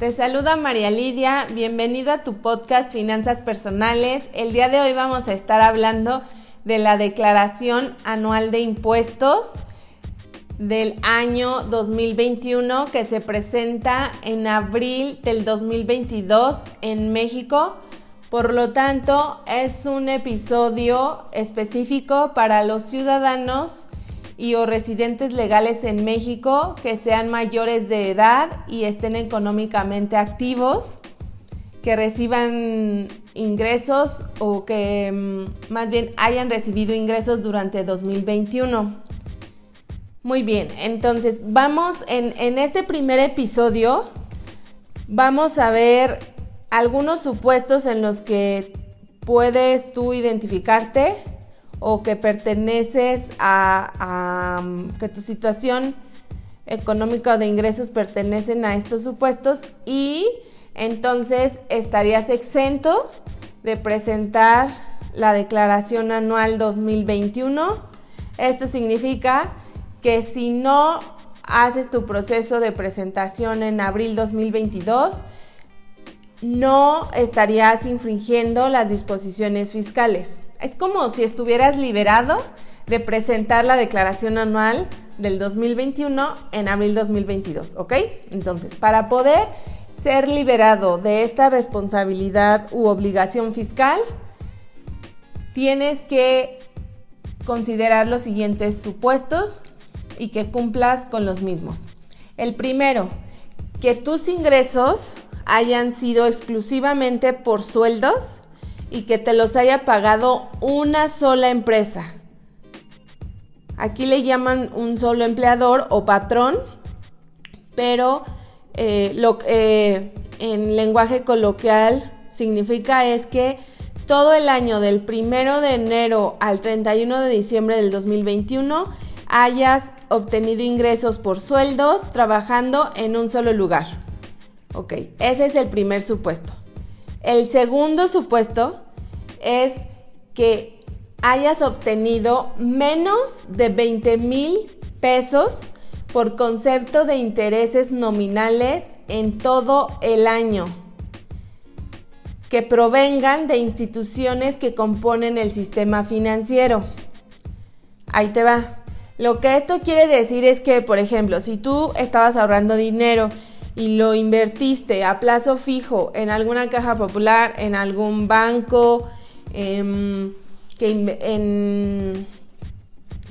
Te saluda María Lidia, bienvenido a tu podcast Finanzas Personales. El día de hoy vamos a estar hablando de la declaración anual de impuestos del año 2021 que se presenta en abril del 2022 en México. Por lo tanto, es un episodio específico para los ciudadanos y o residentes legales en México que sean mayores de edad y estén económicamente activos, que reciban ingresos o que mm, más bien hayan recibido ingresos durante 2021. Muy bien, entonces vamos en, en este primer episodio, vamos a ver algunos supuestos en los que puedes tú identificarte o que perteneces a, que tu situación económica o de ingresos pertenecen a estos supuestos y entonces estarías exento de presentar la declaración anual 2021. Esto significa que si no haces tu proceso de presentación en abril 2022, no estarías infringiendo las disposiciones fiscales. Es como si estuvieras liberado de presentar la declaración anual del 2021 en abril 2022, ¿ok? Entonces, para poder ser liberado de esta responsabilidad u obligación fiscal, tienes que considerar los siguientes supuestos y que cumplas con los mismos. El primero, que tus ingresos hayan sido exclusivamente por sueldos y que te los haya pagado una sola empresa. Aquí le llaman un solo empleador o patrón, pero eh, lo que en lenguaje coloquial significa es que todo el año del primero de enero al 31 de diciembre del 2021 hayas obtenido ingresos por sueldos trabajando en un solo lugar. Ok, ese es el primer supuesto. El segundo supuesto es que hayas obtenido menos de 20 mil pesos por concepto de intereses nominales en todo el año que provengan de instituciones que componen el sistema financiero. Ahí te va. Lo que esto quiere decir es que, por ejemplo, si tú estabas ahorrando dinero y lo invertiste a plazo fijo en alguna caja popular, en algún banco, em, que,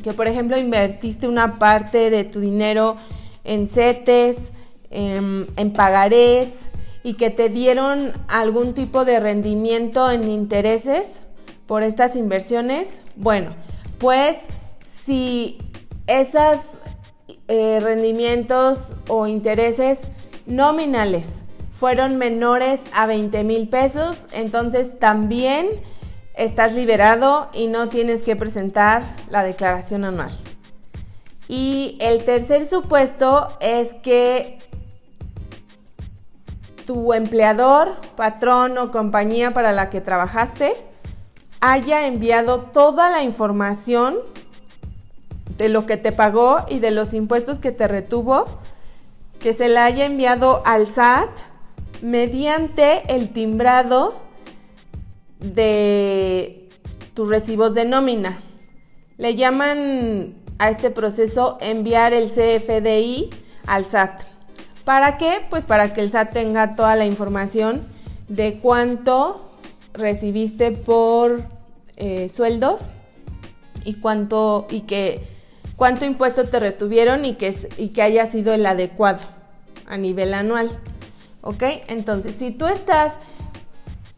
que por ejemplo invertiste una parte de tu dinero en CETES, em, en pagarés y que te dieron algún tipo de rendimiento en intereses por estas inversiones, bueno, pues si esos eh, rendimientos o intereses nominales fueron menores a 20 mil pesos, entonces también estás liberado y no tienes que presentar la declaración anual. Y el tercer supuesto es que tu empleador, patrón o compañía para la que trabajaste haya enviado toda la información de lo que te pagó y de los impuestos que te retuvo que se la haya enviado al SAT mediante el timbrado de tus recibos de nómina. Le llaman a este proceso enviar el CFDI al SAT. ¿Para qué? Pues para que el SAT tenga toda la información de cuánto recibiste por eh, sueldos y cuánto y que cuánto impuesto te retuvieron y que, y que haya sido el adecuado a nivel anual. ¿Ok? Entonces, si tú estás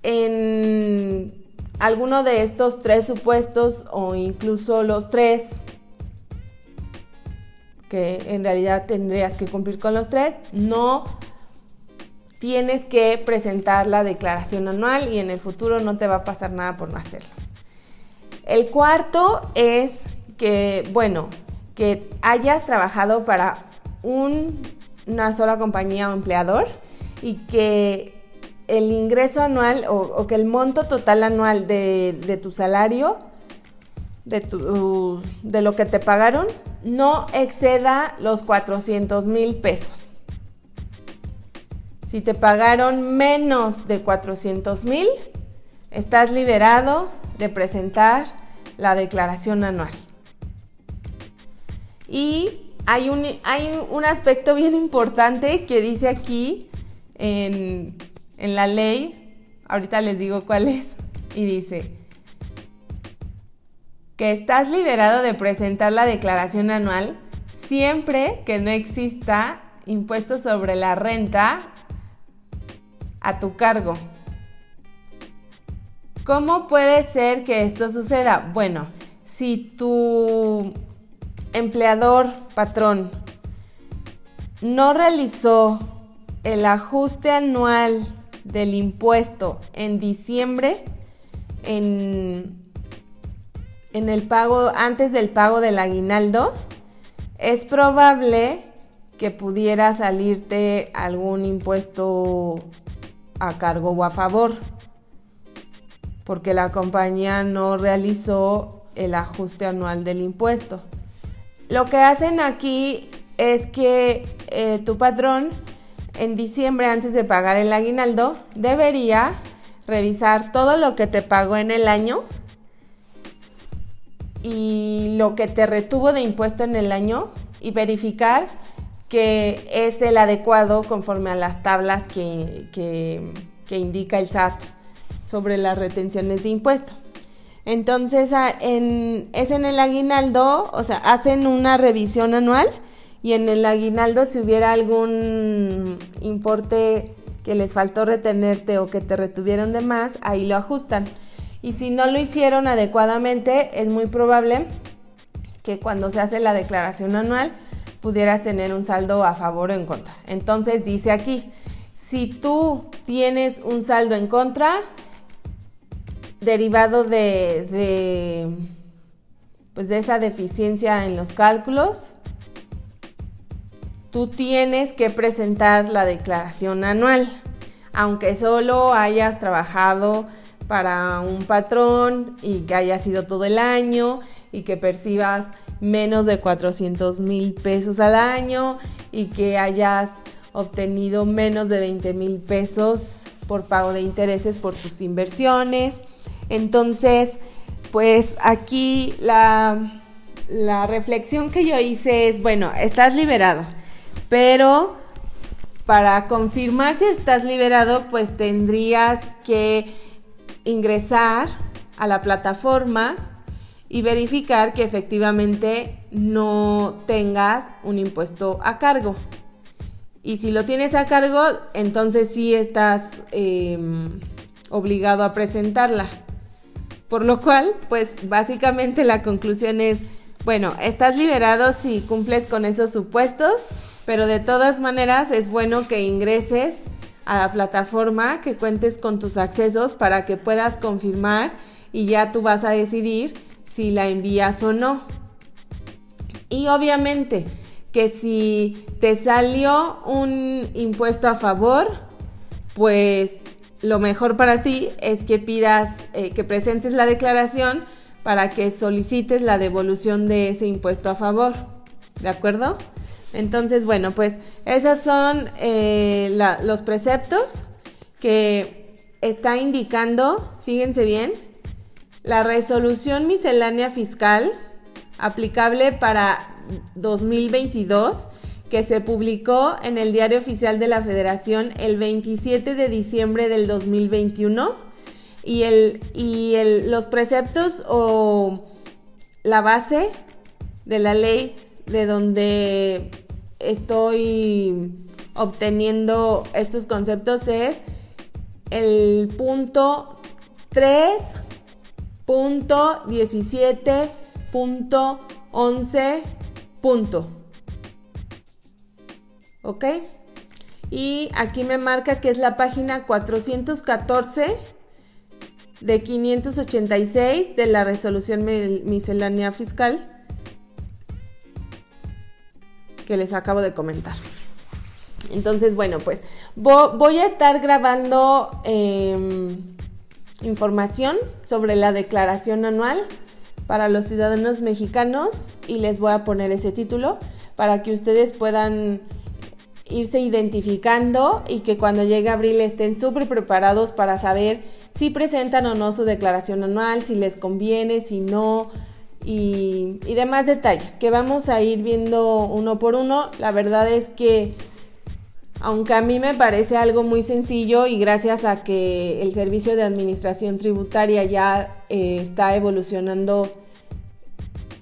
en alguno de estos tres supuestos o incluso los tres, que en realidad tendrías que cumplir con los tres, no tienes que presentar la declaración anual y en el futuro no te va a pasar nada por no hacerlo. El cuarto es que, bueno, que hayas trabajado para una sola compañía o empleador y que el ingreso anual o, que el monto total anual de, tu salario, de, de lo que te pagaron, no exceda los 400 mil pesos. Si te pagaron menos de 400 mil, estás liberado de presentar la declaración anual. Y hay un, hay un aspecto bien importante que dice aquí en, en la ley, ahorita les digo cuál es, y dice que estás liberado de presentar la declaración anual siempre que no exista impuesto sobre la renta a tu cargo. ¿Cómo puede ser que esto suceda? Bueno, si tu empleador, patrón, no realizó el ajuste anual del impuesto en diciembre, en, el pago, antes del pago del aguinaldo, es probable que pudiera salirte algún impuesto a cargo o a favor porque la compañía no realizó el ajuste anual del impuesto. Lo que hacen aquí es que eh, tu patrón en diciembre antes de pagar el aguinaldo debería revisar todo lo que te pagó en el año y lo que te retuvo de impuesto en el año y verificar que es el adecuado conforme a las tablas que, que indica el SAT sobre las retenciones de impuesto. Entonces, es en el aguinaldo, o sea, hacen una revisión anual y en el aguinaldo si hubiera algún importe que les faltó retenerte o que te retuvieron de más, ahí lo ajustan. Y si no lo hicieron adecuadamente, es muy probable que cuando se hace la declaración anual pudieras tener un saldo a favor o en contra. Entonces dice aquí, si tú tienes un saldo en contra, derivado de, pues de esa deficiencia en los cálculos, tú tienes que presentar la declaración anual, aunque solo hayas trabajado para un patrón y que haya sido todo el año y que percibas menos de 400 mil pesos al año y que hayas obtenido menos de 20 mil pesos por pago de intereses por tus inversiones entonces, pues aquí la, reflexión que yo hice es, bueno, estás liberado, pero para confirmar si estás liberado, pues tendrías que ingresar a la plataforma y verificar que efectivamente no tengas un impuesto a cargo. Y si lo tienes a cargo, entonces sí estás em, obligado a presentarla. Por lo cual, pues básicamente la conclusión es, bueno, estás liberado si cumples con esos supuestos, pero de todas maneras es bueno que ingreses a la plataforma, que cuentes con tus accesos para que puedas confirmar y ya tú vas a decidir si la envías o no. Y obviamente que si te salió un impuesto a favor, pues lo mejor para ti es que pidas, eh, que presentes la declaración para que solicites la devolución de ese impuesto a favor. ¿De acuerdo? Entonces, bueno, pues esos son eh, los preceptos que está indicando, fíjense bien, la resolución miscelánea fiscal aplicable para 2022 que se publicó en el Diario Oficial de la Federación el 27 de diciembre del 2021 y, el, y el, los preceptos o la base de la ley de donde estoy obteniendo estos conceptos es el punto 3.17.11. Punto. ¿Ok? Y aquí me marca que es la página 414 de 586 de la resolución miscelánea fiscal que les acabo de comentar. Entonces, bueno, pues voy a estar grabando em, información sobre la declaración anual para los ciudadanos mexicanos y les voy a poner ese título para que ustedes puedan irse identificando y que cuando llegue abril estén súper preparados para saber si presentan o no su declaración anual, si les conviene, si no, y, demás detalles que vamos a ir viendo uno por uno. La verdad es que, aunque a mí me parece algo muy sencillo y gracias a que el servicio de administración tributaria ya eh, está evolucionando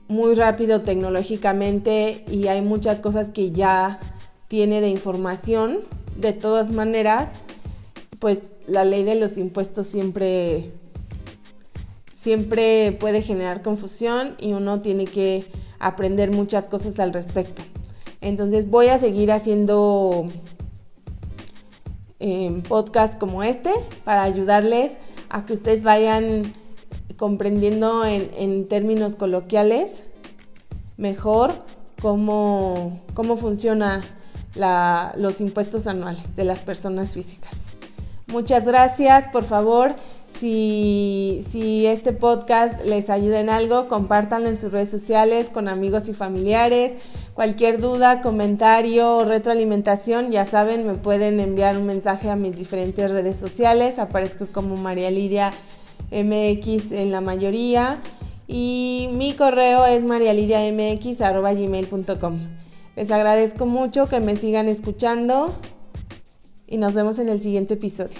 muy rápido tecnológicamente y hay muchas cosas que ya tiene de información, de todas maneras, pues la ley de los impuestos siempre siempre puede generar confusión y uno tiene que aprender muchas cosas al respecto. Entonces voy a seguir haciendo eh, podcasts como este para ayudarles a que ustedes vayan comprendiendo en, términos coloquiales mejor cómo, cómo funciona los impuestos anuales de las personas físicas. Muchas gracias, por favor. Si, si, este podcast les ayuda en algo, compártanlo en sus redes sociales con amigos y familiares. Cualquier duda, comentario o retroalimentación, ya saben, me pueden enviar un mensaje a mis diferentes redes sociales. Aparezco como María Lidia MX en la mayoría. Y mi correo es marialidiamx.gmail.com. Les agradezco mucho que me sigan escuchando y nos vemos en el siguiente episodio.